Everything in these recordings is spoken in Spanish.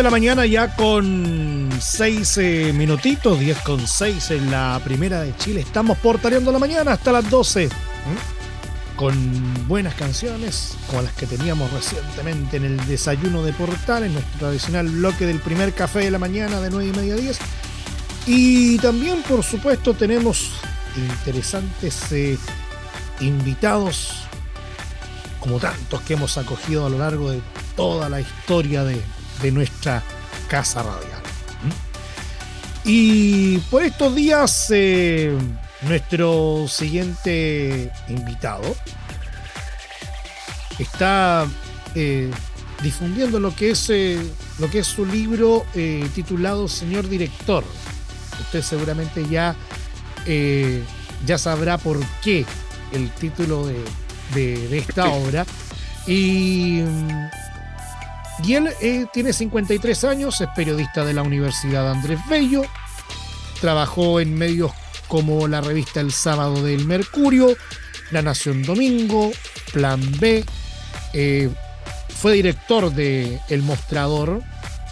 10 de la mañana ya con 6 eh, minutitos, 10 con 6 en la primera de Chile. Estamos portaleando la mañana hasta las 12. Con buenas canciones, como las que teníamos recientemente en el desayuno de Portal, en nuestro tradicional bloque del primer café de la mañana de 9 y media a 10. Y también, por supuesto, tenemos interesantes eh, invitados, como tantos que hemos acogido a lo largo de toda la historia de, de nuestra casa radial. Y por estos días, eh, nuestro siguiente invitado está eh, difundiendo lo que es, eh, lo que es su libro titulado Señor Director. Usted seguramente ya, ya sabrá por qué el título de, de esta obra. Y y eh, tiene 53 años, es periodista de la Universidad Andrés Bello, trabajó en medios como la revista El Sábado del Mercurio, La Nación Domingo, Plan B, eh, fue director de El Mostrador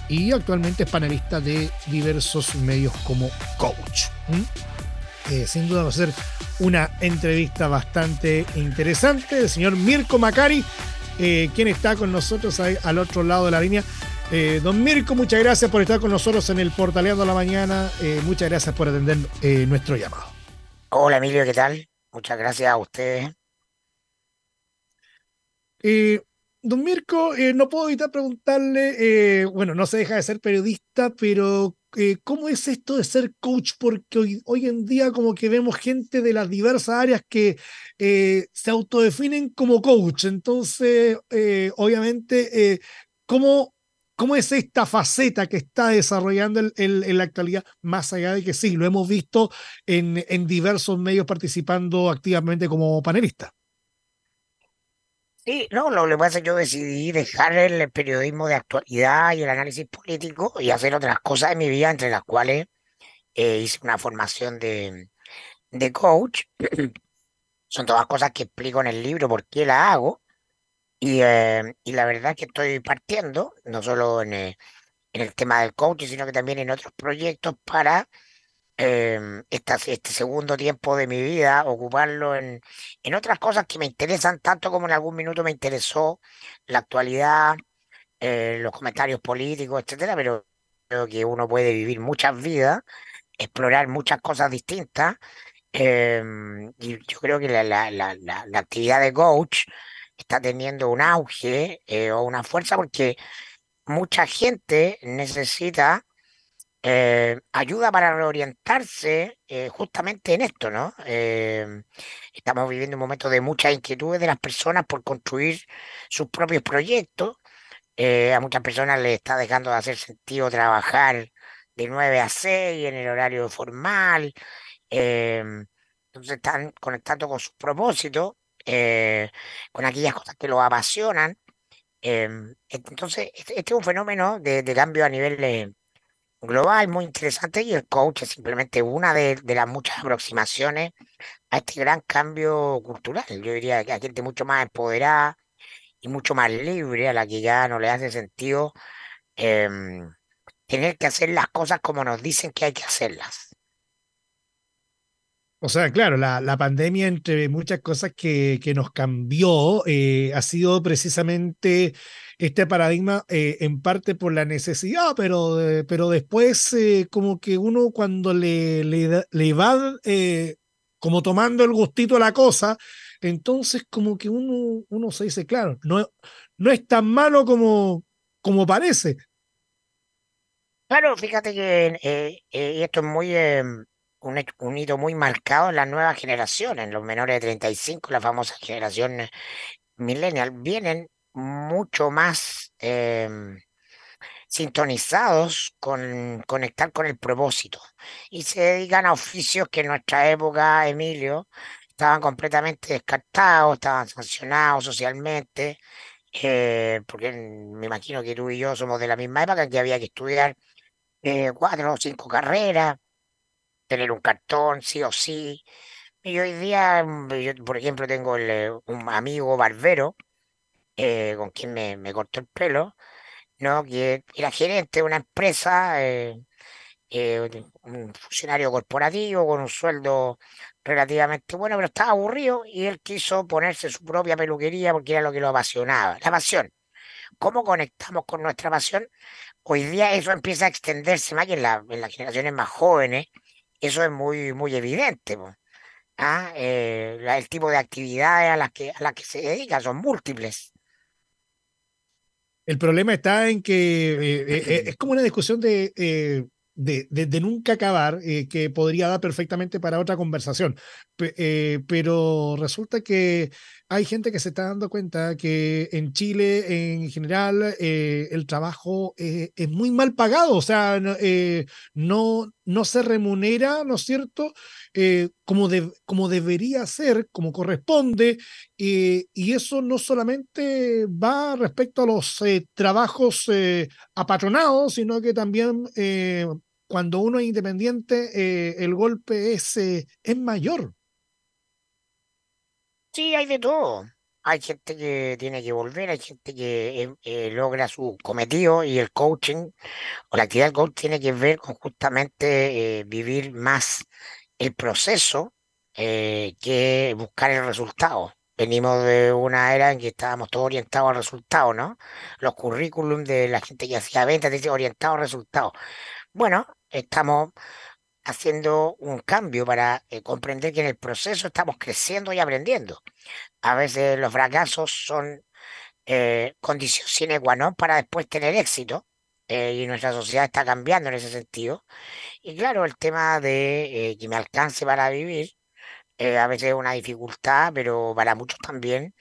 y actualmente es panelista de diversos medios como Coach. Eh, sin duda va a ser una entrevista bastante interesante. El señor Mirko Macari eh, quien está con nosotros ahí, al otro lado de la línea. Eh, don Mirko, muchas gracias por estar con nosotros en el Portaleando la Mañana. Eh, muchas gracias por atender nuestro llamado. Hola Emilio, ¿qué tal? Muchas gracias a ustedes. don Mirko, no puedo evitar preguntarle, bueno, no se deja de ser periodista, pero ¿cómo es esto de ser coach? Porque hoy, en día como que vemos gente de las diversas áreas que eh, se autodefinen como coach. Entonces, eh, obviamente, eh, ¿cómo, ¿cómo, es esta faceta que está desarrollando en la actualidad? Más allá de que sí, lo hemos visto en, en diversos medios participando activamente como panelista. Sí, no, lo que pasa es que yo decidí dejar el periodismo de actualidad y el análisis político y hacer otras cosas en mi vida, entre las cuales hice una formación de, de coach Son todas cosas que explico en el libro por qué la hago. Y, eh, y la verdad es que estoy partiendo, no solo en, eh, en, el tema del coaching, sino que también en otros proyectos para eh, este segundo tiempo de mi vida, ocuparlo en, en otras cosas que me interesan tanto como en algún minuto me interesó la actualidad, eh, los comentarios políticos, etcétera, pero creo que uno puede vivir muchas vidas, explorar muchas cosas distintas Em, y yo creo que la, la, la, la, actividad de coach está teniendo un auge eh, o una fuerza porque mucha gente necesita eh, ayuda para reorientarse eh, justamente en esto, ¿no? Em, estamos viviendo un momento de muchas inquietudes de las personas por construir sus propios proyectos. a muchas personas les está dejando de hacer sentido trabajar de 9 a 6 en el horario formal. Entonces están conectando con sus propósitos, eh, con aquellas cosas que los apasionan. Entonces, este, este, es un fenómeno de, cambio a nivel eh, global muy interesante y el coach es simplemente una de, las muchas aproximaciones a este gran cambio cultural. Yo diría que hay gente mucho más empoderada y mucho más libre a la que ya no le hace sentido em, tener que hacer las cosas como nos dicen que hay que hacerlas. O sea, claro, la, la, pandemia, entre muchas cosas que, que nos cambió, eh, ha sido precisamente este paradigma eh, en parte por la necesidad, pero, eh, pero después como que uno cuando le, le, le va como tomando el gustito a la cosa, entonces como que uno, uno se dice, claro, no, no es tan malo como, como parece. Claro, fíjate que esto es muy em, un, hito muy marcado en las nuevas generaciones, en los menores de 35, la famosa generación millennial, vienen mucho más em, sintonizados con conectar con el propósito y se dedican a oficios que en nuestra época, Emilio, estaban completamente descartados, estaban sancionados socialmente, eh, porque me imagino que tú y yo somos de la misma época que había que estudiar eh, cuatro o cinco carreras, tener un cartón, sí o sí. Y hoy día, yo, por ejemplo, tengo eh, un amigo barbero eh, con quien me, cortó el pelo ¿no? Que era gerente de una empresa, eh, eh, un funcionario corporativo con un sueldo relativamente bueno, pero estaba aburrido y él quiso ponerse su propia peluquería porque era lo que lo apasionaba. La pasión. ¿Cómo conectamos con nuestra pasión? Hoy día eso empieza a extenderse más que en, la- las generaciones más jóvenes. Eso es muy, muy evidente. Ah, el tipo de actividades a las que, a las que se dedica son múltiples. El problema está en que eh, eh, eh, es como una discusión de, eh, de, de- de nunca acabar, eh, que podría dar perfectamente para otra conversación. Pe- eh, pero resulta que hay gente que se está dando cuenta que en Chile, en general, eh, el trabajo eh, es muy mal pagado, o sea, no, eh, no, se remunera, ¿no es cierto? Como, de- como debería ser, como corresponde. Y eso no solamente va respecto a los trabajos apatronados, sino que también cuando uno es independiente, el golpe es, es mayor. Sí, hay de todo. Hay gente que tiene que volver, hay gente que eh, eh, logra su cometido y el coaching o la actividad del tiene que ver con justamente eh, vivir más el proceso eh, que buscar el resultado. Venimos de una era en que estábamos todos orientados al resultado, ¿no? Los currículum de la gente que hacía ventas dicen orientado al resultado. Bueno, estamos haciendo un cambio para eh, comprender que en el proceso estamos creciendo y aprendiendo. A veces los fracasos son eh, condición sine qua non para después tener éxito. eh, y nuestra sociedad está cambiando en ese sentido. Y claro, el tema de eh, que me alcance para vivir, a veces es una dificultad, pero para muchos también,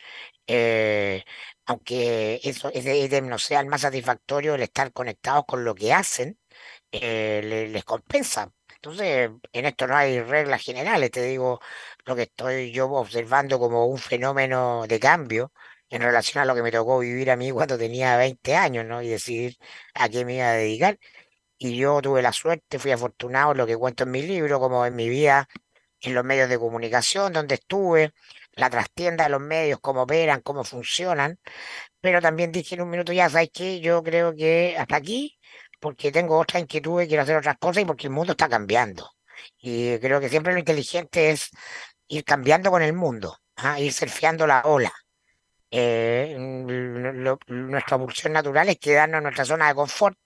aunque eso es de, es de no sea el más satisfactorio el estar conectados con lo que hacen, le- les compensa. Entonces, en esto no hay reglas generales, te digo lo que estoy yo observando como un fenómeno de cambio en relación a lo que me tocó vivir a mí cuando tenía 20 años, ¿no? Y decidir a qué me iba a dedicar. Y yo tuve la suerte, fui afortunado en lo que cuento en mi libro, como en mi vida en los medios de comunicación, donde estuve, la trastienda de los medios, cómo operan, cómo funcionan pero también dije en un minuto ya, ¿sabes qué? Yo creo que hasta aquí, porque tengo otras inquietudes, quiero hacer otras cosas y porque el mundo está cambiando. Y creo que siempre lo inteligente es ir cambiando con el mundo. Ir surfeando la ola. Eh, lo- nuestra pulsión natural es quedarnos en nuestra zona de confort.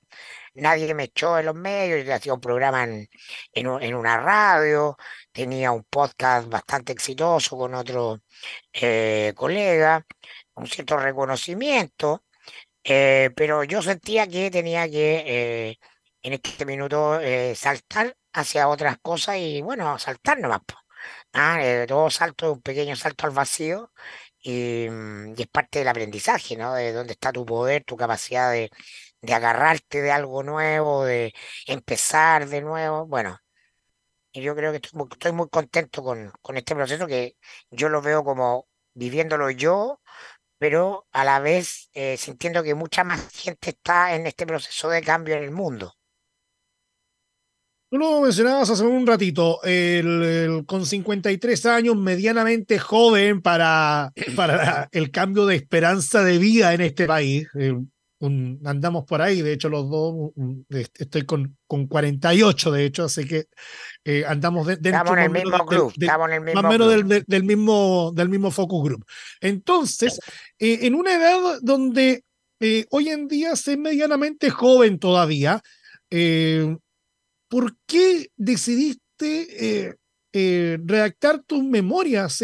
Nadie me echó en los medios, yo hacía un programa en, en una radio, tenía un podcast bastante exitoso con otro eh, colega, un cierto reconocimiento eh, pero yo sentía que tenía que eh, en este minuto eh, saltar hacia otras cosas y bueno, saltar nomás. Ah, eh, todo salto un pequeño salto al vacío y, mm, y es parte del aprendizaje, ¿no? De dónde está tu poder, tu capacidad de, de agarrarte de algo nuevo, de empezar de nuevo. Bueno, y yo creo que estoy muy, estoy muy contento con, con este proceso que yo lo veo como viviéndolo yo pero a la vez eh, sintiendo que mucha más gente está en este proceso de cambio en el mundo. Tú lo mencionabas hace un ratito, el, el- con 53 años, medianamente joven para, para el cambio de esperanza de vida en este país. Eh, un- andamos por ahí, de hecho los dos, un- estoy con, con 48 de hecho, así que eh, andamos de- dentro Estamos en el mismo del- estamos en el más o menos del, del- del mismo, del mismo focus group. Entonces, eh, en una edad donde eh, hoy en día se es medianamente joven todavía, eh, ¿por qué decidiste redactar tus memorias?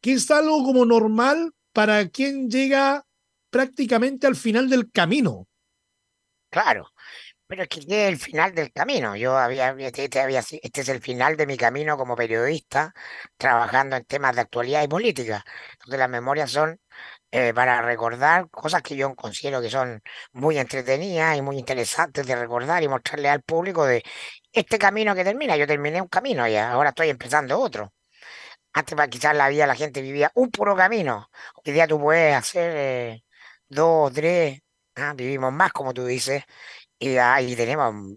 que es algo como normal para quien llega prácticamente al final del camino. Claro, pero es que este es el final del camino. Yo había, este, este este es el final de mi camino como periodista, trabajando en temas de actualidad y política. Entonces las memorias son eh, para recordar cosas que yo considero que son muy entretenidas y muy interesantes de recordar y mostrarle al público de este camino que termina. Yo terminé un camino ya, ahora estoy empezando otro. Antes quizás la vida la gente vivía un puro camino. Hoy día tú puedes hacer eh, dos, tres, ah, vivimos más como tú dices, y ahí tenemos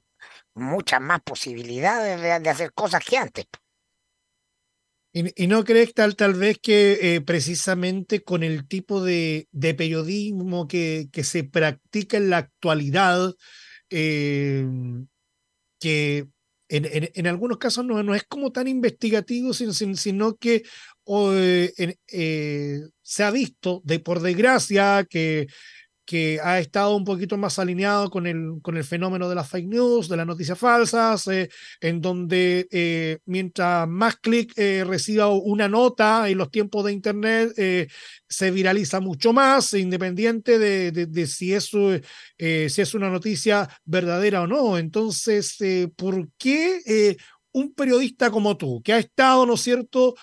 muchas más posibilidades de, hacer cosas que antes. ¿Y, no crees tal, tal vez que eh, precisamente con el tipo de, de periodismo que, que, se practica en la actualidad, eh, que en, en, algunos casos no, no, es como tan investigativo, sino, sino que eh, se ha visto, de por desgracia, que que ha estado un poquito más alineado con el, con el fenómeno de las fake news, de las noticias falsas, eh, en donde eh, mientras más clic eh, reciba una nota en los tiempos de Internet, se viraliza mucho más, independiente de, de, si, eso, si es una noticia verdadera o no. Entonces, ¿por qué un periodista como tú, que ha estado, ¿no es cierto?,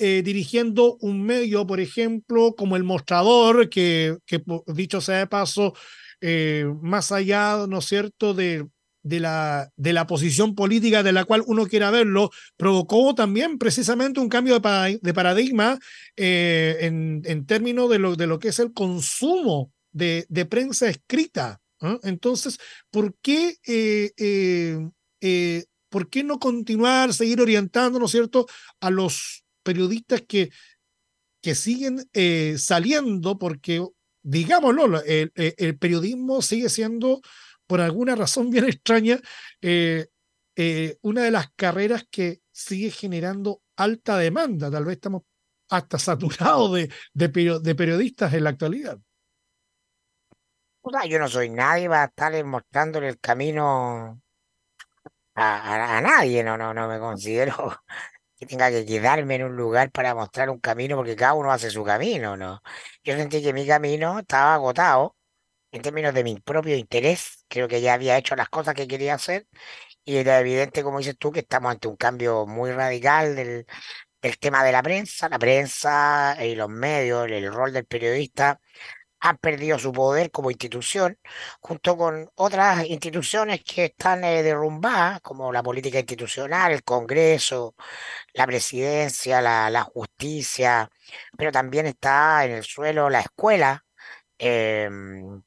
eh, dirigiendo un medio, por ejemplo, como El Mostrador, que, dicho sea de paso, eh, más allá, ¿no es cierto?, de, de, la, de la posición política de la cual uno quiera verlo, provocó también precisamente un cambio de, paradigma eh, en, en, términos de lo, de lo que es el consumo de, de prensa escrita. Entonces, ¿por qué ¿por qué no continuar, seguir orientando, ¿no es cierto?, a los periodistas que, que siguen eh, saliendo, porque, digámoslo, el, el, periodismo sigue siendo, por alguna razón bien extraña, eh, eh, una de las carreras que sigue generando alta demanda. Tal vez estamos hasta saturados de, de, de periodistas en la actualidad. Yo no soy nadie para estar mostrándole el camino a, a, nadie, no, no, no me considero que tenga que quedarme en un lugar para mostrar un camino, porque cada uno hace su camino, ¿no? Yo sentí que mi camino estaba agotado en términos de mi propio interés, creo que ya había hecho las cosas que quería hacer, y era evidente, como dices tú, que estamos ante un cambio muy radical del, del tema de la prensa, la prensa y los medios, el rol del periodista han perdido su poder como institución, junto con otras instituciones que están eh, derrumbadas, como la política institucional, el Congreso, la presidencia, la, justicia, pero también está en el suelo la escuela, em,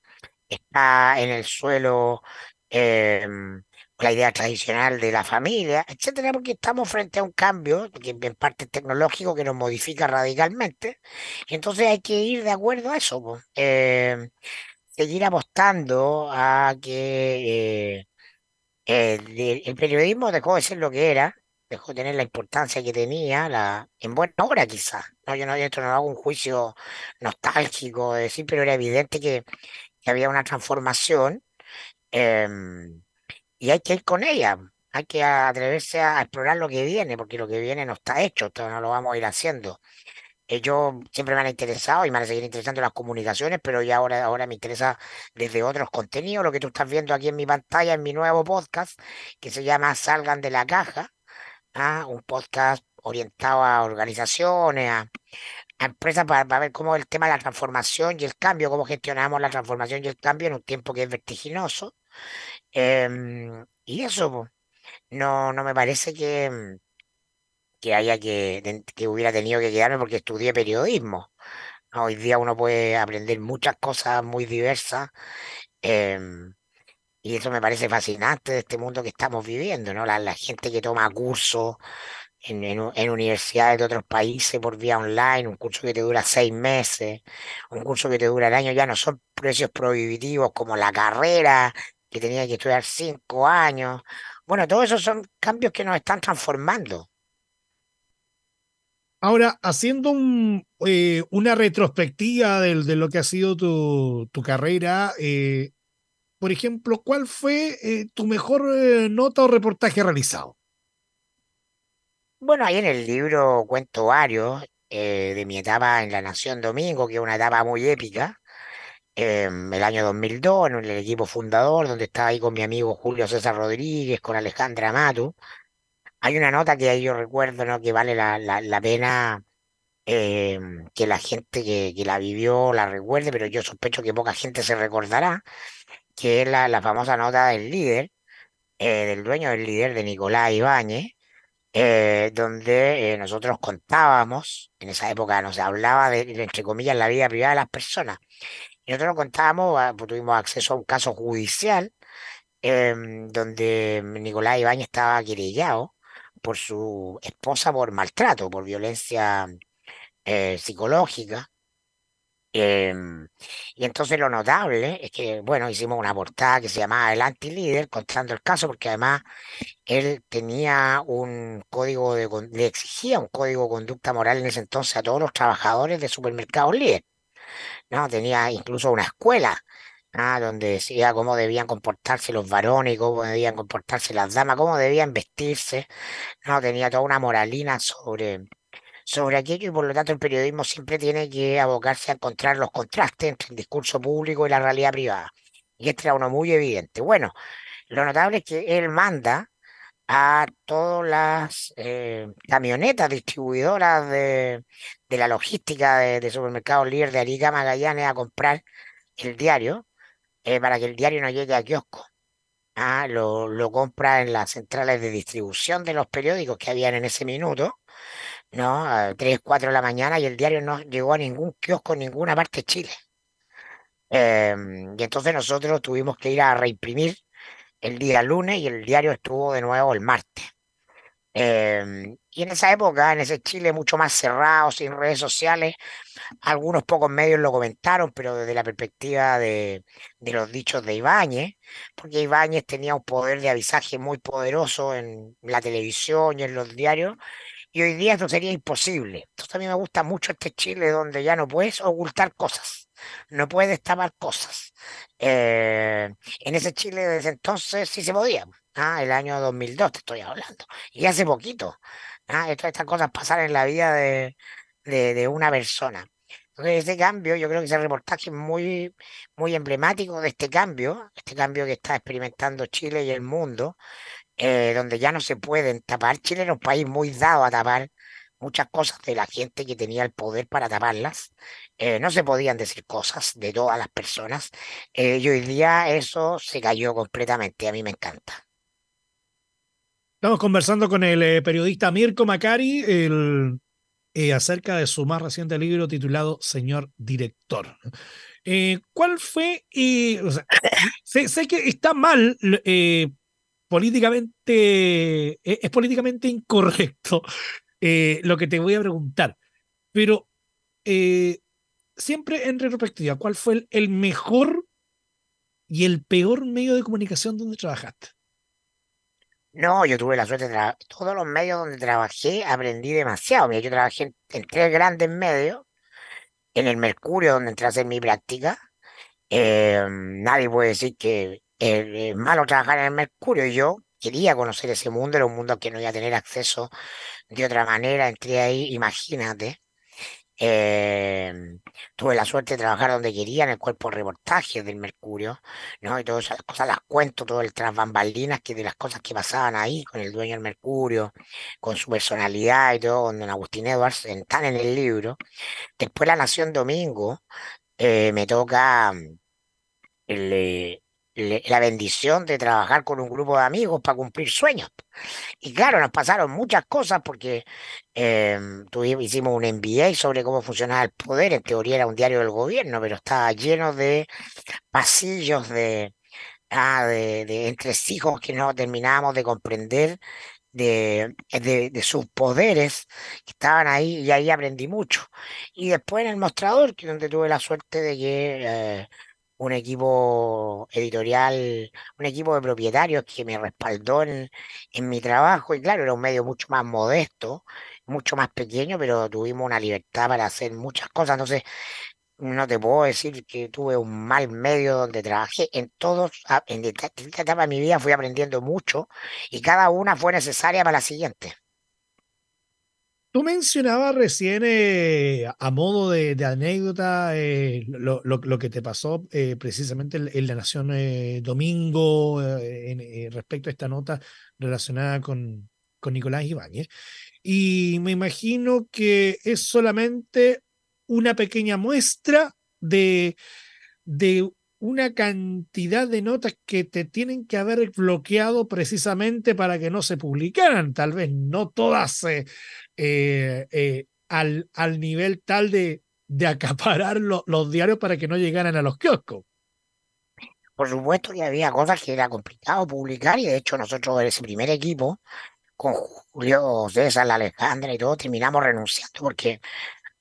está en el suelo em, la idea tradicional de la familia, etcétera, porque estamos frente a un cambio, que en parte tecnológico, que nos modifica radicalmente. Entonces hay que ir de acuerdo a eso, eh, seguir apostando a que eh, el, periodismo dejó de ser lo que era, dejó de tener la importancia que tenía, en buena hora quizás. No, yo no, esto no hago un juicio nostálgico de decir, pero era evidente que, había una transformación. Eh, y hay que ir con ella. Hay que atreverse a explorar lo que viene, porque lo que viene no está hecho, esto no lo vamos a ir haciendo. Eh, yo siempre me han interesado y me van a seguir interesando las comunicaciones, pero ya ahora, ahora me interesa desde otros contenidos, lo que tú estás viendo aquí en mi pantalla, en mi nuevo podcast, que se llama Salgan de la Caja, ¿ah? un podcast orientado a organizaciones, a, empresas para, para, ver cómo el tema de la transformación y el cambio, cómo gestionamos la transformación y el cambio en un tiempo que es vertiginoso. Em, y eso, no, no me parece que, mm, que haya que, que hubiera tenido que quedarme porque estudié periodismo. Hoy día uno puede aprender muchas cosas muy diversas. Em, y eso me parece fascinante de este mundo que estamos viviendo, ¿no? La, la gente que toma cursos en, en, universidades de otros países por vía online, un curso que te dura seis meses, un curso que te dura el año, ya no son precios prohibitivos como la carrera que tenía que estudiar cinco años. Bueno, todos esos son cambios que nos están transformando. Ahora, haciendo un, eh, una retrospectiva de, de, lo que ha sido tu, tu carrera, eh, por ejemplo, ¿cuál fue eh, tu mejor eh, nota o reportaje realizado? Bueno, ahí en el libro cuento varios eh, de mi etapa en La Nación Domingo, que es una etapa muy épica, em, el año 2002, en el equipo fundador, donde estaba ahí con mi amigo Julio César Rodríguez, con Alejandra Matu. Hay una nota que yo recuerdo, ¿no? que vale la, la, la pena em, que la gente que, que, la vivió la recuerde, pero yo sospecho que poca gente se recordará, que es la, la famosa nota del líder, eh, del dueño del líder de Nicolás Ibáñez, eh, donde eh, nosotros contábamos, en esa época nos hablaba de, entre comillas, la vida privada de las personas. Y nosotros contábamos, ah, pues, tuvimos acceso a un caso judicial em, donde Nicolás Ibáñez estaba querellado por su esposa por maltrato, por violencia eh, psicológica. Em, y entonces lo notable es que, bueno, hicimos una portada que se llamaba El Anti-Líder, contando el caso, porque además él tenía un código de, le exigía un código de conducta moral en ese entonces a todos los trabajadores de supermercados líder. ¿No? Tenía incluso una escuela, ¿ah? donde decía cómo debían comportarse los varones, cómo debían comportarse las damas, cómo debían vestirse, ¿no? Tenía toda una moralina sobre sobre aquello y por lo tanto el periodismo siempre tiene que abocarse a encontrar los contrastes entre el discurso público y la realidad privada. Y este era uno muy evidente. Bueno, lo notable es que él manda a todas las eh, camionetas distribuidoras de, la logística de, supermercados líder de Arica Magallanes a comprar el diario eh, para que el diario no llegue a kiosco. Ah, lo, lo compra en las centrales de distribución de los periódicos que habían en ese minuto ¿no? A 3, 4 de la mañana y el diario no llegó a ningún kiosco en ninguna parte de Chile. Em, y entonces nosotros tuvimos que ir a reimprimir el día lunes y el diario estuvo de nuevo el martes. Em, y en esa época, en ese Chile mucho más cerrado, sin redes sociales, algunos pocos medios lo comentaron, pero desde la perspectiva de, de los dichos de Ibáñez, porque Ibáñez tenía un poder de avisaje muy poderoso en la televisión y en los diarios, y hoy día esto sería imposible. Entonces a mí me gusta mucho este Chile donde ya no puedes ocultar cosas, no puedes tapar cosas. Eh, en ese Chile desde entonces sí se podía. ¿ah? El año 2002 te estoy hablando. Y hace poquito. ¿ah? Estas cosas pasaron en la vida de, de, una persona. Entonces, ese cambio, yo creo que ese reportaje es muy, muy emblemático de este cambio, este cambio que está experimentando Chile y el mundo, eh, donde ya no se pueden tapar. Chile era un país muy dado a tapar muchas cosas de la gente que tenía el poder para taparlas. Eh, no se podían decir cosas de todas las personas. Eh, y hoy día eso se cayó completamente. A mí me encanta. Estamos conversando con el periodista Mirko Macari el, acerca de su más reciente libro titulado Señor Director. ¿Cuál fue? sé, sé, que está mal políticamente, es, políticamente incorrecto eh, lo que te voy a preguntar, pero eh, siempre en retrospectiva, ¿cuál fue el, mejor y el peor medio de comunicación donde trabajaste? No, yo tuve la suerte de todos los medios donde trabajé, aprendí demasiado. Yo trabajé en, tres grandes medios, en el Mercurio, donde entré a mi práctica. Eh, nadie puede decir que es malo trabajar en el Mercurio. Yo quería conocer ese mundo, era un mundo que no iba a tener acceso de otra manera. Entré ahí, imagínate. Em, tuve la suerte de trabajar donde quería, en el cuerpo de reportajes del Mercurio, ¿no? Y todas esas cosas las cuento, todo el tras bambalinas que de las cosas que pasaban ahí con el dueño del Mercurio, con su personalidad y todo, con don Agustín Edwards, están en el libro. Después La Nación Domingo, eh, me toca mm, el, la bendición de trabajar con un grupo de amigos para cumplir sueños. Y claro, nos pasaron muchas cosas porque eh, tuvimos, hicimos un MBA sobre cómo funcionaba el poder. En teoría era un diario del gobierno, pero estaba lleno de pasillos de, ah, de, que no terminábamos de comprender. De, de, sus poderes que estaban ahí y ahí aprendí mucho. Y después en el mostrador, que donde tuve la suerte de que eh, un equipo editorial, un equipo de propietarios que me respaldó en, mi trabajo. Y claro, era un medio mucho más modesto, mucho más pequeño, pero tuvimos una libertad para hacer muchas cosas. Entonces, no te puedo decir que tuve un mal medio donde trabajé. En todos, en esta etapa de mi vida fui aprendiendo mucho y cada una fue necesaria para la siguiente. Tú mencionabas recién, eh, a modo de, anécdota, eh, lo, que te pasó eh, precisamente en, La Nación domingo respecto a esta nota relacionada con, con Nicolás Ibáñez. Y me imagino que es solamente una pequeña muestra de, de una cantidad de notas que te tienen que haber bloqueado precisamente para que no se publicaran. Tal vez no todas eh, eh, al, al nivel tal de, de acaparar los diarios para que no llegaran a los kioscos. Por supuesto que había cosas que era complicado publicar y de hecho nosotros ese primer equipo con Julio César, Alejandra y todo, terminamos renunciando porque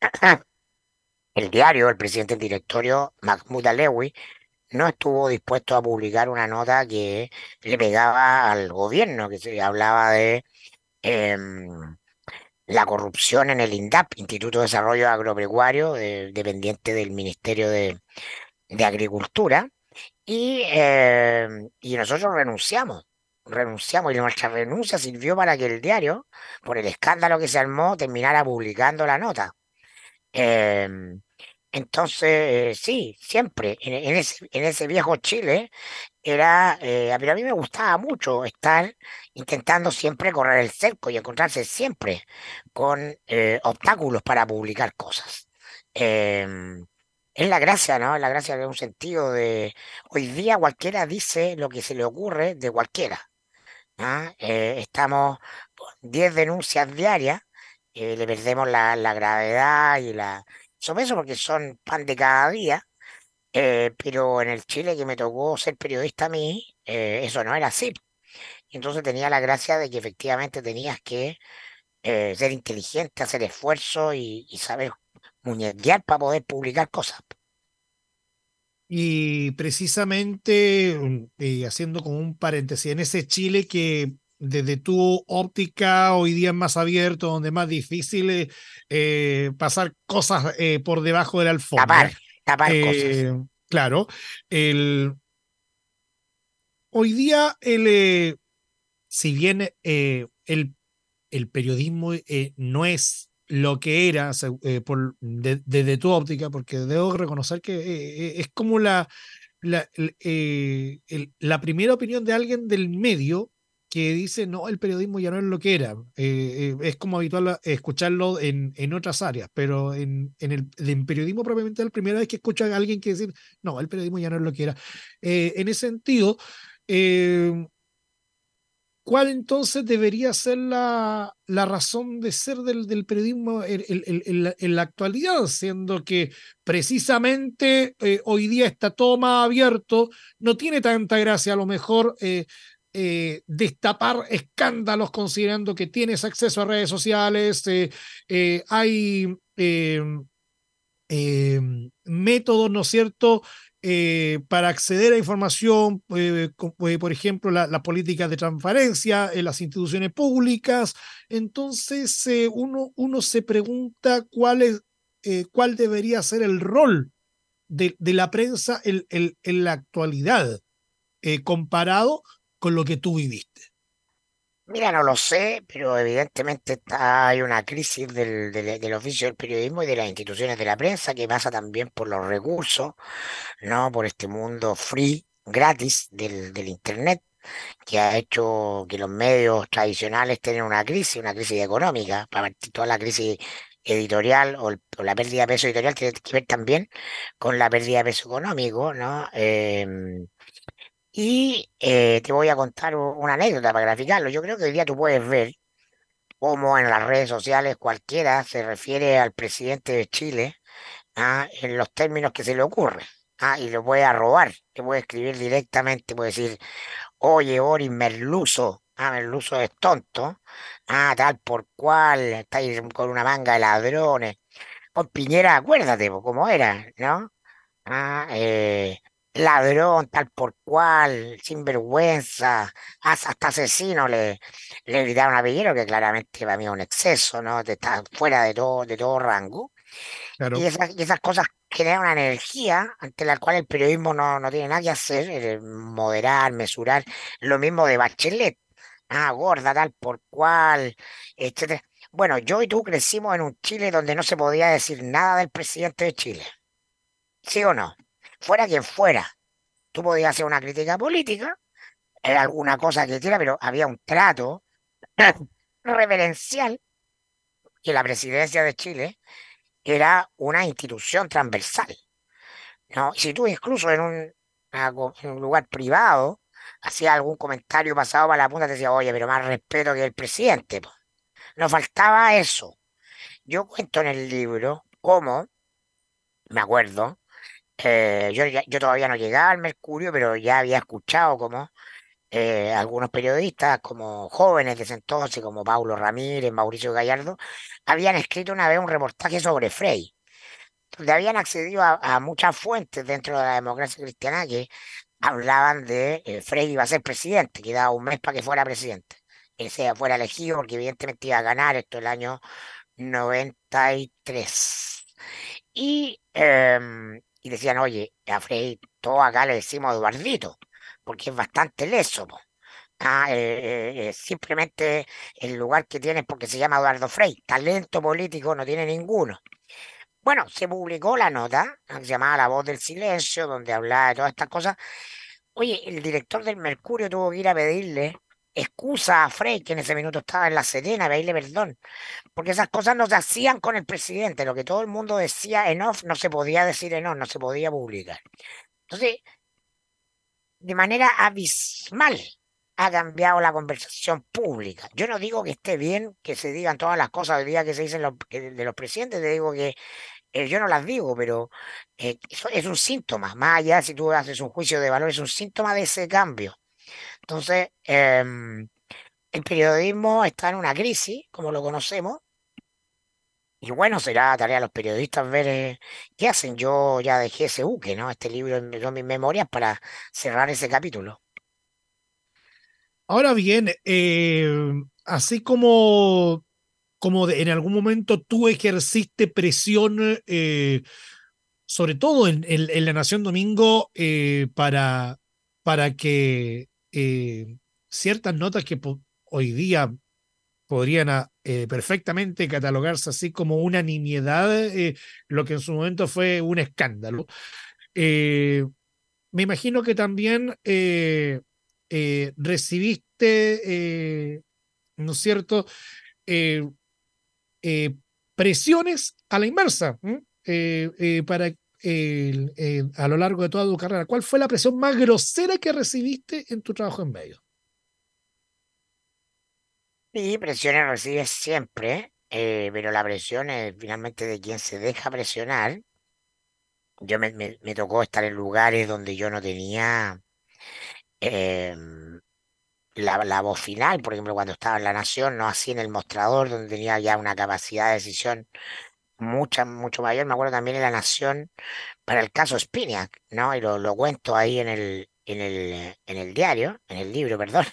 el diario, el presidente del directorio, Mahmoud Alewi, no estuvo dispuesto a publicar una nota que le pegaba al gobierno, que se hablaba de em, la corrupción en el INDAP, Instituto de Desarrollo Agropecuario, dependiente del Ministerio de, Agricultura, y, em, y nosotros renunciamos renunciamos y nuestra renuncia sirvió para que el diario, por el escándalo que se armó, terminara publicando la nota. Em, entonces, sí, siempre, en, ese, en ese viejo Chile, era, eh, pero a mí me gustaba mucho estar intentando siempre correr el cerco y encontrarse siempre con eh, obstáculos para publicar cosas. Em, es la gracia, ¿no? Es la gracia de un sentido de hoy día cualquiera dice lo que se le ocurre de cualquiera. ¿ah? Eh, estamos 10 denuncias diarias, eh, le perdemos la, gravedad y la eso porque son pan de cada día, eh, pero en el Chile que me tocó ser periodista a mí, eso no era así. Entonces tenía la gracia de que efectivamente tenías que ser inteligente, hacer esfuerzo y, saber muñequear para poder publicar cosas. Y precisamente, mm, haciendo como un paréntesis, en ese Chile que desde tu óptica hoy día es más abierto, donde es más difícil eh, pasar cosas eh, por debajo de la alfombra. Tapar, cosas. Eh, claro. El, hoy día, el, si bien el, el periodismo no es lo que era eh, desde tu óptica, porque debo reconocer que eh, eh, es como la, la, la, primera opinión de alguien del medio que dice, no, el periodismo ya no es lo que era. es como habitual escucharlo en, en otras áreas, pero en, en el en periodismo propiamente es la primera vez que escucho a alguien que decir, no, el periodismo ya no es lo que era. en ese sentido, ¿Cuál entonces debería ser la, la razón de ser del, del periodismo en, la, actualidad, siendo que precisamente eh, hoy día está todo más abierto, no tiene tanta gracia a lo mejor eh, eh, destapar escándalos considerando que tienes acceso a redes sociales, hay métodos, ¿no es cierto?, eh, para acceder a información, eh, eh, por ejemplo, las la políticas de transparencia en las instituciones públicas. Entonces, uno, uno se pregunta cuál, cuál debería ser el rol de, la prensa en, en la actualidad, comparado con lo que tú viviste. Mira, no lo sé, pero evidentemente está, hay una crisis del, del, oficio del periodismo y de las instituciones de la prensa que pasa también por los recursos, ¿no? Por este mundo free, gratis del, del Internet, que ha hecho que los medios tradicionales tengan una crisis, una crisis económica, para toda la crisis editorial o, la pérdida de peso editorial tiene que ver también con la pérdida de peso económico, ¿no? Em, y eh, te voy a contar una anécdota para graficarlo. Yo creo que hoy día tú puedes ver cómo en las redes sociales cualquiera se refiere al presidente de Chile ¿ah? en los términos que se le ocurre. ¿ah? Y lo puede robar, te puede escribir directamente, puede decir, oye, Boris Merluzo, ah, es tonto, ah, tal por cual, está ahí con una manga de ladrones. Con Piñera, acuérdate, cómo era, ¿no? Ah, eh, ladrón, tal por cual, sinvergüenza, hasta asesino le, le gritaron a Piñero, que claramente para mí es un exceso, ¿no? Está fuera de todo, de todo rango. Y, esas, y esas cosas crean una energía ante la cual el periodismo no, no tiene nada que hacer, moderar, mesurar, lo mismo de Bachelet, ah, gorda, tal por cual, etcétera. Bueno, yo y tú crecimos en un Chile donde no se podía decir nada del presidente de Chile. ¿Sí o no? Fuera quien fuera. Tú podías hacer una crítica política, era alguna cosa que quiera, pero había un trato reverencial que la presidencia de Chile era una institución transversal. ¿no? Si tú incluso en un, en un lugar privado hacías algún comentario pasado para la punta, te decía, oye, pero más respeto que el presidente. No faltaba eso. Yo cuento en el libro cómo, me acuerdo, eh, yo, yo todavía no llegaba al Mercurio, pero ya había escuchado como eh, algunos periodistas, como jóvenes de ese entonces, como Paulo Ramírez, Mauricio Gallardo, habían escrito una vez un reportaje sobre Frey, donde habían accedido a, muchas fuentes dentro de la democracia cristiana que hablaban de eh, Frey iba a ser presidente, quedaba un mes para que fuera presidente. Él sea fuera elegido porque evidentemente iba a ganar esto el año 93. Y, em, y decían, oye, a Frey, todo acá le decimos Eduardito, porque es bastante leso. po. Ah, eh, eh, eh, simplemente el lugar que tiene es porque se llama Eduardo Frey. Talento político no tiene ninguno. Bueno, se publicó la nota, que se llamaba La Voz del Silencio, donde hablaba de todas estas cosas. Oye, el director del Mercurio tuvo que ir a pedirle excusa a Frey, que en ese minuto estaba en La Serena, pedirle perdón, porque esas cosas no se hacían con el presidente. Lo que todo el mundo decía en off no se podía decir en on, no se podía publicar. Entonces, de manera abismal ha cambiado la conversación pública. Yo no digo que esté bien que se digan todas las cosas hoy día que se dicen los- de los presidentes, te digo que eh, yo no las digo, pero eh, eso es un síntoma, más allá si tú haces un juicio de valor, es un síntoma de ese cambio. Entonces, em, el periodismo está en una crisis, como lo conocemos, y bueno, será tarea de los periodistas ver eh, qué hacen. Yo ya dejé ese buque, ¿no? Este libro son mis memorias para cerrar ese capítulo. Ahora bien, eh, así como, como de- en algún momento tú ejerciste presión, eh, sobre todo en, en- la Nación Domingo, para, para que eh, ciertas notas que hoy día podrían ah, eh, perfectamente catalogarse así como una nimiedad, eh, lo que en su momento fue un escándalo. Me imagino que también recibiste, ¿no es cierto?, presiones a la inversa para a lo largo de toda tu carrera. ¿Cuál fue la presión más grosera que recibiste en tu trabajo en medio? Sí, presiones recibes siempre, eh, pero la presión es finalmente de quien se deja presionar. Yo me tocó estar en lugares donde yo no tenía em, la, la voz final, por ejemplo, cuando estaba en La Nación, no así en el mostrador, donde tenía ya una capacidad de decisión mucha, mucho mayor. Me acuerdo también en La Nación para el caso Spinac, ¿no? Y lo, lo cuento ahí en el, en el, en el diario, en el libro, perdón.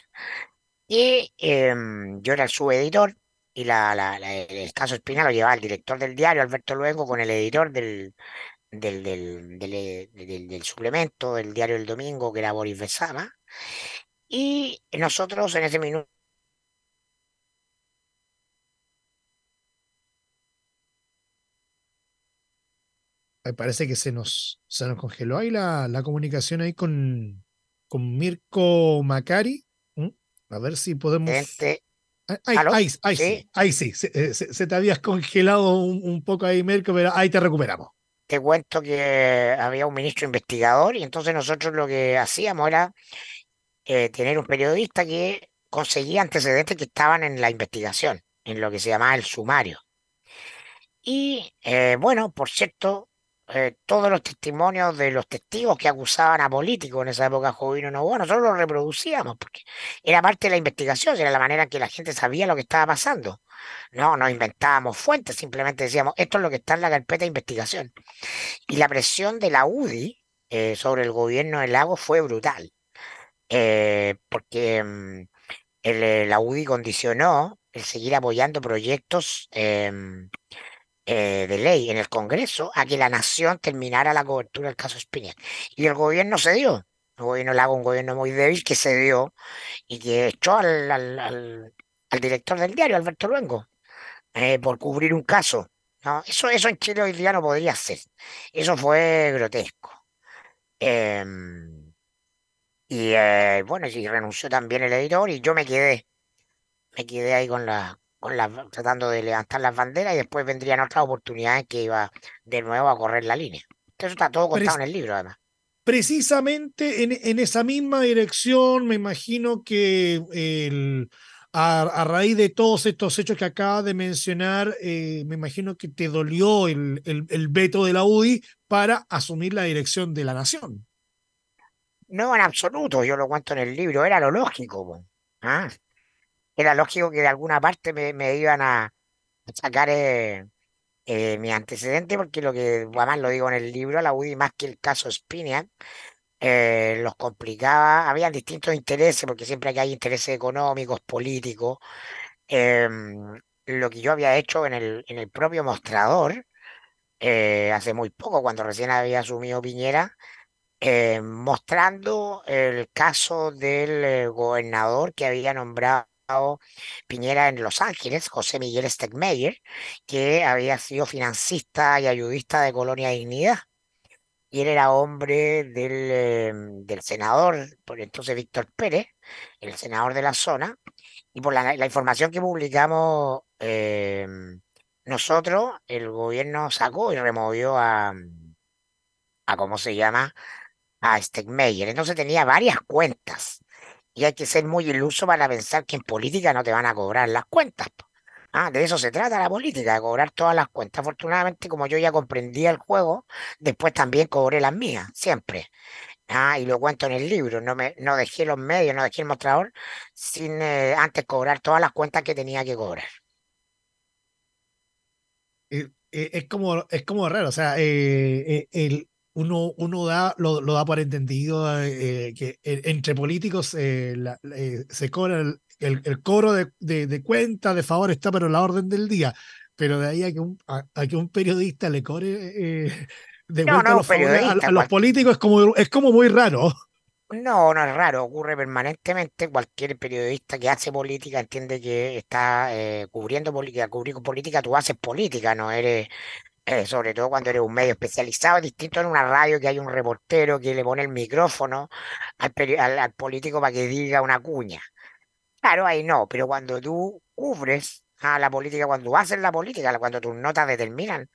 Y em, yo era el subeditor y la, la- la- el caso Espina lo llevaba el director del diario, Alberto Luengo, con el editor del, del, del, eh, del- del suplemento del diario El Domingo, que era Boris Besama. Y nosotros en ese minuto, parece que se nos, se nos congeló ahí la, la comunicación ahí con, con Mirko Macari. A ver si podemos. gente, Ah, Ahí, ahí, ahí sí, ahí sí. Se, eh, se- se te habías congelado un, un poco ahí, Mirko, pero ahí te recuperamos. te cuento que había un ministro investigador y entonces nosotros lo que hacíamos era eh, tener un periodista que conseguía antecedentes que estaban en la investigación, en lo que se llamaba el sumario. Y eh, bueno, por cierto, eh, todos los testimonios de los testigos que acusaban a políticos en esa época, Jovino Novoa, nosotros los reproducíamos porque era parte de la investigación, era la manera en que la gente sabía lo que estaba pasando. No, no inventábamos fuentes, simplemente decíamos, esto es lo que está en la carpeta de investigación. Y la presión de la UDI eh, sobre el gobierno de Lagos fue brutal, eh, porque mm, la UDI condicionó el seguir apoyando proyectos. Eh, de ley en el Congreso a que la nación terminara la cobertura del caso Spinac. Y el gobierno cedió. El gobierno Lago, un gobierno muy débil, que cedió y que echó al, al, al- al director del diario, Alberto Luengo, eh, por cubrir un caso. ¿no? Eso, eso en Chile hoy día no podría ser. Eso fue grotesco. Em, y eh, bueno, y renunció también el editor y yo me quedé me quedé ahí con la, con la, tratando de levantar las banderas y después vendrían otras oportunidades que iba de nuevo a correr la línea. Eso está todo contado en el libro, además. precisamente en, en esa misma dirección, me imagino que el, a, a raíz de todos estos hechos que acabas de mencionar, eh, me imagino que te dolió el, el, el veto de la UDI para asumir la dirección de la nación. No, en absoluto, yo lo cuento en el libro, era lo lógico. ¿Ah? Era lógico que de alguna parte me, me iban a, sacar eh, eh, mi antecedente, porque lo que, además lo digo en el libro, la UDI más que el caso Spiniak, eh, los complicaba, habían distintos intereses, porque siempre que hay intereses económicos, políticos, em, lo que yo había hecho en el, en el propio mostrador, eh, hace muy poco, cuando recién había asumido Piñera, eh, mostrando el caso del gobernador que había nombrado Piñera en Los Ángeles, José Miguel Stegmeyer, que había sido financista y ayudista de Colonia Dignidad. Y él era hombre del, eh, del senador, por entonces Víctor Pérez, el senador de la zona, y por la, información que publicamos eh, nosotros, el gobierno sacó y removió a, a ¿cómo se llama? a Stegmeyer. Entonces tenía varias cuentas. Y hay que ser muy iluso para pensar que en política no te van a cobrar las cuentas. Ah, de eso se trata la política, de cobrar todas las cuentas. Afortunadamente, como yo ya comprendía el juego, después también cobré las mías, siempre. Ah, y lo cuento en el libro, no me, no dejé los medios, no dejé el mostrador sin eh, antes cobrar todas las cuentas que tenía que cobrar. Eh, eh, es como, es como raro, o sea, el, uno, uno da, lo, lo da por entendido eh, que eh, entre políticos eh, la- eh, se cobra el, el- el cobro de, de, de cuenta, de favor está, pero la orden del día. Pero de ahí a que un, a, a que un periodista le cobre eh, de No, vuelta no, un los favores a, los políticos es como, es como muy raro. no, no es raro, ocurre permanentemente. Cualquier periodista que hace política entiende que está eh, cubriendo política, cubrir política, tú haces política, no eres eh, sobre todo cuando eres un medio especializado, es distinto en una radio que hay un reportero que le pone el micrófono al, político para que diga una cuña. Claro, ahí no, pero cuando tú cubres a la política, cuando haces la política, cuando tus notas determinan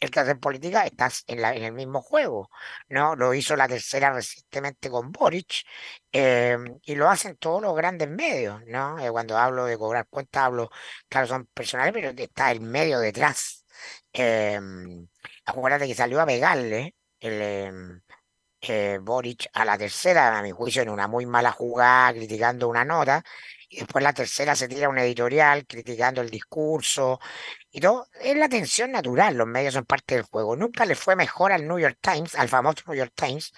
el que hacer política, estás en el mismo juego, ¿no? Lo hizo la tercera recientemente con Boric, eh, y lo hacen todos los grandes medios, ¿no? Eh, cuando hablo de cobrar cuentas, hablo, claro, son personales, pero está el medio detrás. Eh, acuérdate que salió a pegarle el, em, eh, Boric a la tercera, a mi juicio, en una muy mala jugada, criticando una nota, y después la tercera se tira un editorial criticando el discurso y todo. Es la tensión natural, los medios son parte del juego. Nunca le fue mejor al New York Times, al famoso New York Times,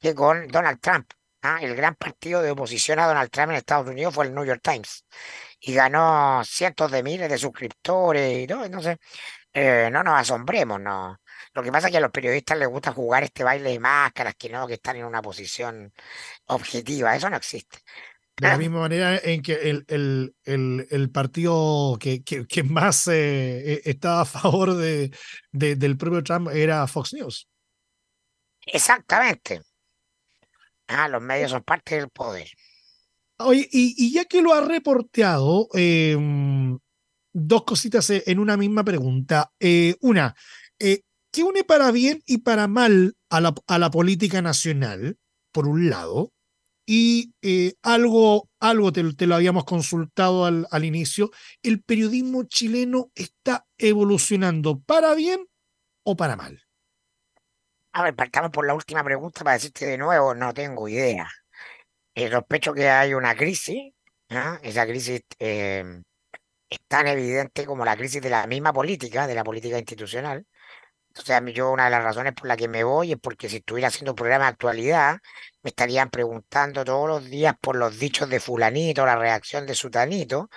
que con Donald Trump. Ah, el gran partido de oposición a Donald Trump en Estados Unidos fue el New York Times y ganó cientos de miles de suscriptores y todo. Entonces, eh, no nos asombremos, no. Lo que pasa es que a los periodistas les gusta jugar este baile de máscaras, que no, que están en una posición objetiva. Eso no existe. De la misma manera en que el, el, el, el partido que, que, que más eh, eh, estaba a favor de, de- del propio Trump era Fox News. Exactamente. Ah, los medios son parte del poder. Oye, y, y ya que lo ha reporteado, eh, dos cositas eh, en una misma pregunta. Eh, una, eh, ¿qué une para bien y para mal a la, a la política nacional, por un lado? Y eh, algo, algo te, lo habíamos consultado al, al inicio, ¿el periodismo chileno está evolucionando para bien o para mal? A ver, partamos por la última pregunta para decirte de nuevo, no tengo idea. Eh, sospecho que hay una crisis. ¿ah? Esa crisis eh, es tan evidente como la crisis de la misma política, de la política institucional. Entonces, a mí yo una de las razones por la que me voy es porque si estuviera haciendo un programa de actualidad, me estarían preguntando todos los días por los dichos de fulanito, la reacción de sutanito,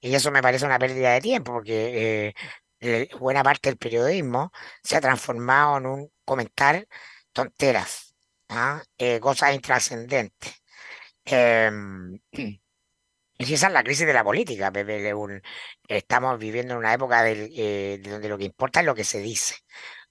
y eso me parece una pérdida de tiempo, porque eh, eh, buena parte del periodismo se ha transformado en un comentar tonteras, ¿ah? Eh, cosas intrascendentes. Em, y esa es la crisis de la política, Pepe. de un- estamos viviendo en una época del, eh, de donde lo que importa es lo que se dice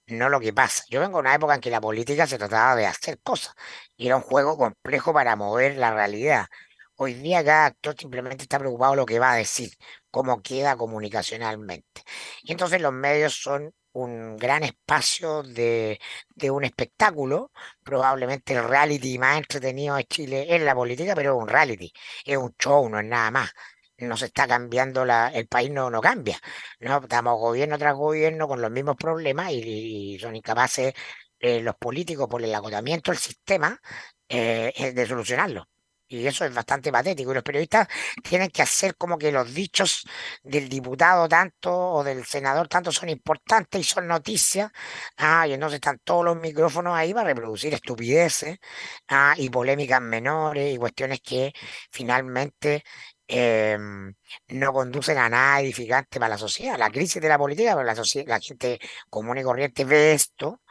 no lo que pasa. Yo vengo de una época en que la política se trataba de hacer cosas y era un juego complejo para mover la realidad. Hoy día cada actor simplemente está preocupado de lo que va a decir, cómo queda comunicacionalmente. Y entonces los medios son un gran espacio de, de un espectáculo, probablemente el reality más entretenido de Chile es la política, pero es un reality, es un show, no es nada más. No se está cambiando la, el país no, no cambia. No, estamos gobierno tras gobierno con los mismos problemas y, son incapaces eh, los políticos por el agotamiento del sistema eh, de solucionarlo. Y eso es bastante patético. Y los periodistas tienen que hacer como que los dichos del diputado tanto o del senador tanto son importantes y son noticias. Ah, y entonces están todos los micrófonos ahí para reproducir estupideces ah, y polémicas menores y cuestiones que finalmente em, no conducen a nada edificante para la sociedad. La crisis de la política, pero la, gente común y corriente ve esto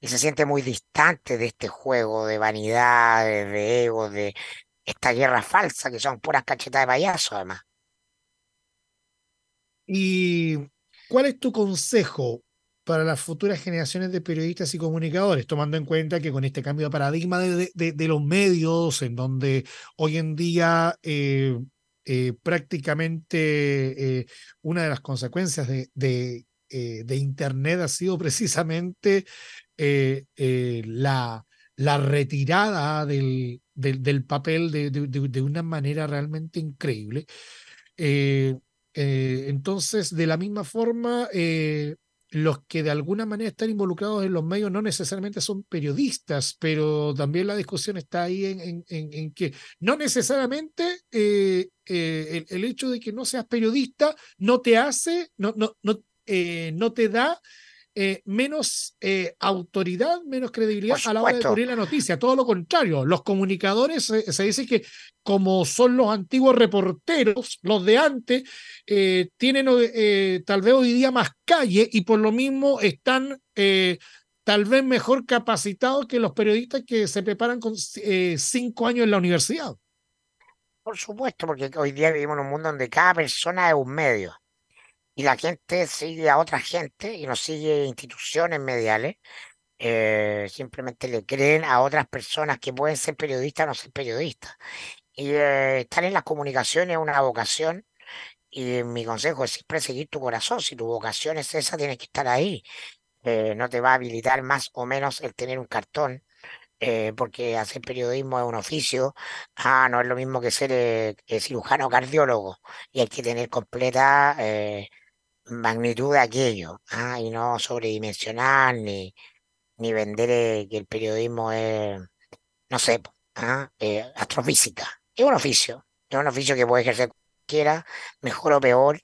y se siente muy distante de este juego de vanidad, de ego, de esta guerra falsa, que son puras cachetas de payaso, además. ¿Y cuál es tu consejo para las futuras generaciones de periodistas y comunicadores, tomando en cuenta que con este cambio de paradigma de, los medios, en donde hoy en día eh, eh, prácticamente eh, una de las consecuencias de, Internet ha sido precisamente la, la retirada del, del, papel de, de, una manera realmente increíble. Eh, eh, entonces, de la misma forma, eh, los que de alguna manera están involucrados en los medios no necesariamente son periodistas, pero también la discusión está ahí en, en, que no necesariamente el, el, hecho de que no seas periodista no te hace, no, no, no, no te da eh, menos eh, autoridad, menos credibilidad a la hora de cubrir la noticia. Todo lo contrario, los comunicadores se dice que como son los antiguos reporteros, los de antes, eh, tienen tal vez hoy día más calle y por lo mismo están tal vez mejor capacitados que los periodistas que se preparan con cinco años en la universidad. Por supuesto, porque hoy día vivimos en un mundo donde cada persona es un medio y la gente sigue a otra gente y no sigue instituciones mediales. Eh, simplemente le creen a otras personas que pueden ser periodistas o no ser periodistas. Y eh, estar en las comunicaciones es una vocación y mi consejo es siempre seguir tu corazón. Si tu vocación es esa, tienes que estar ahí. Eh, no te va a habilitar más o menos el tener un cartón, porque hacer periodismo es un oficio. Ah, no es lo mismo que ser cirujano o cardiólogo. Y hay que tener completa magnitud de aquello, y no sobredimensionar ni, ni vender eh, que el periodismo es, no sé, ah, eh, astrofísica. Es un oficio, es un oficio que puede ejercer cualquiera, mejor o peor,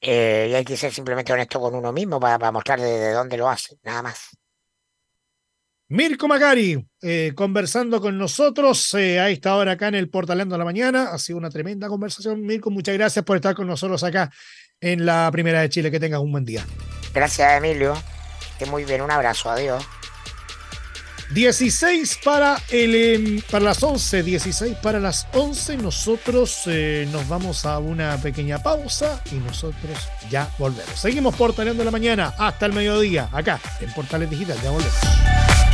eh, y hay que ser simplemente honesto con uno mismo para, para mostrar de, dónde lo hace, nada más. Mirko Macari, conversando con nosotros a esta hora acá en el Portalendo de la Mañana. Ha sido una tremenda conversación. Mirko, muchas gracias por estar con nosotros acá en la Primera de Chile. Que tengas un buen día. Gracias, Emilio. Que muy bien. Un abrazo. Adiós. 16 para, el, em, para las 11, 16 para las 11. Nosotros eh, nos vamos a una pequeña pausa y nosotros ya volvemos. Seguimos portaleando la mañana hasta el mediodía, acá en Portales Digital. Ya volvemos.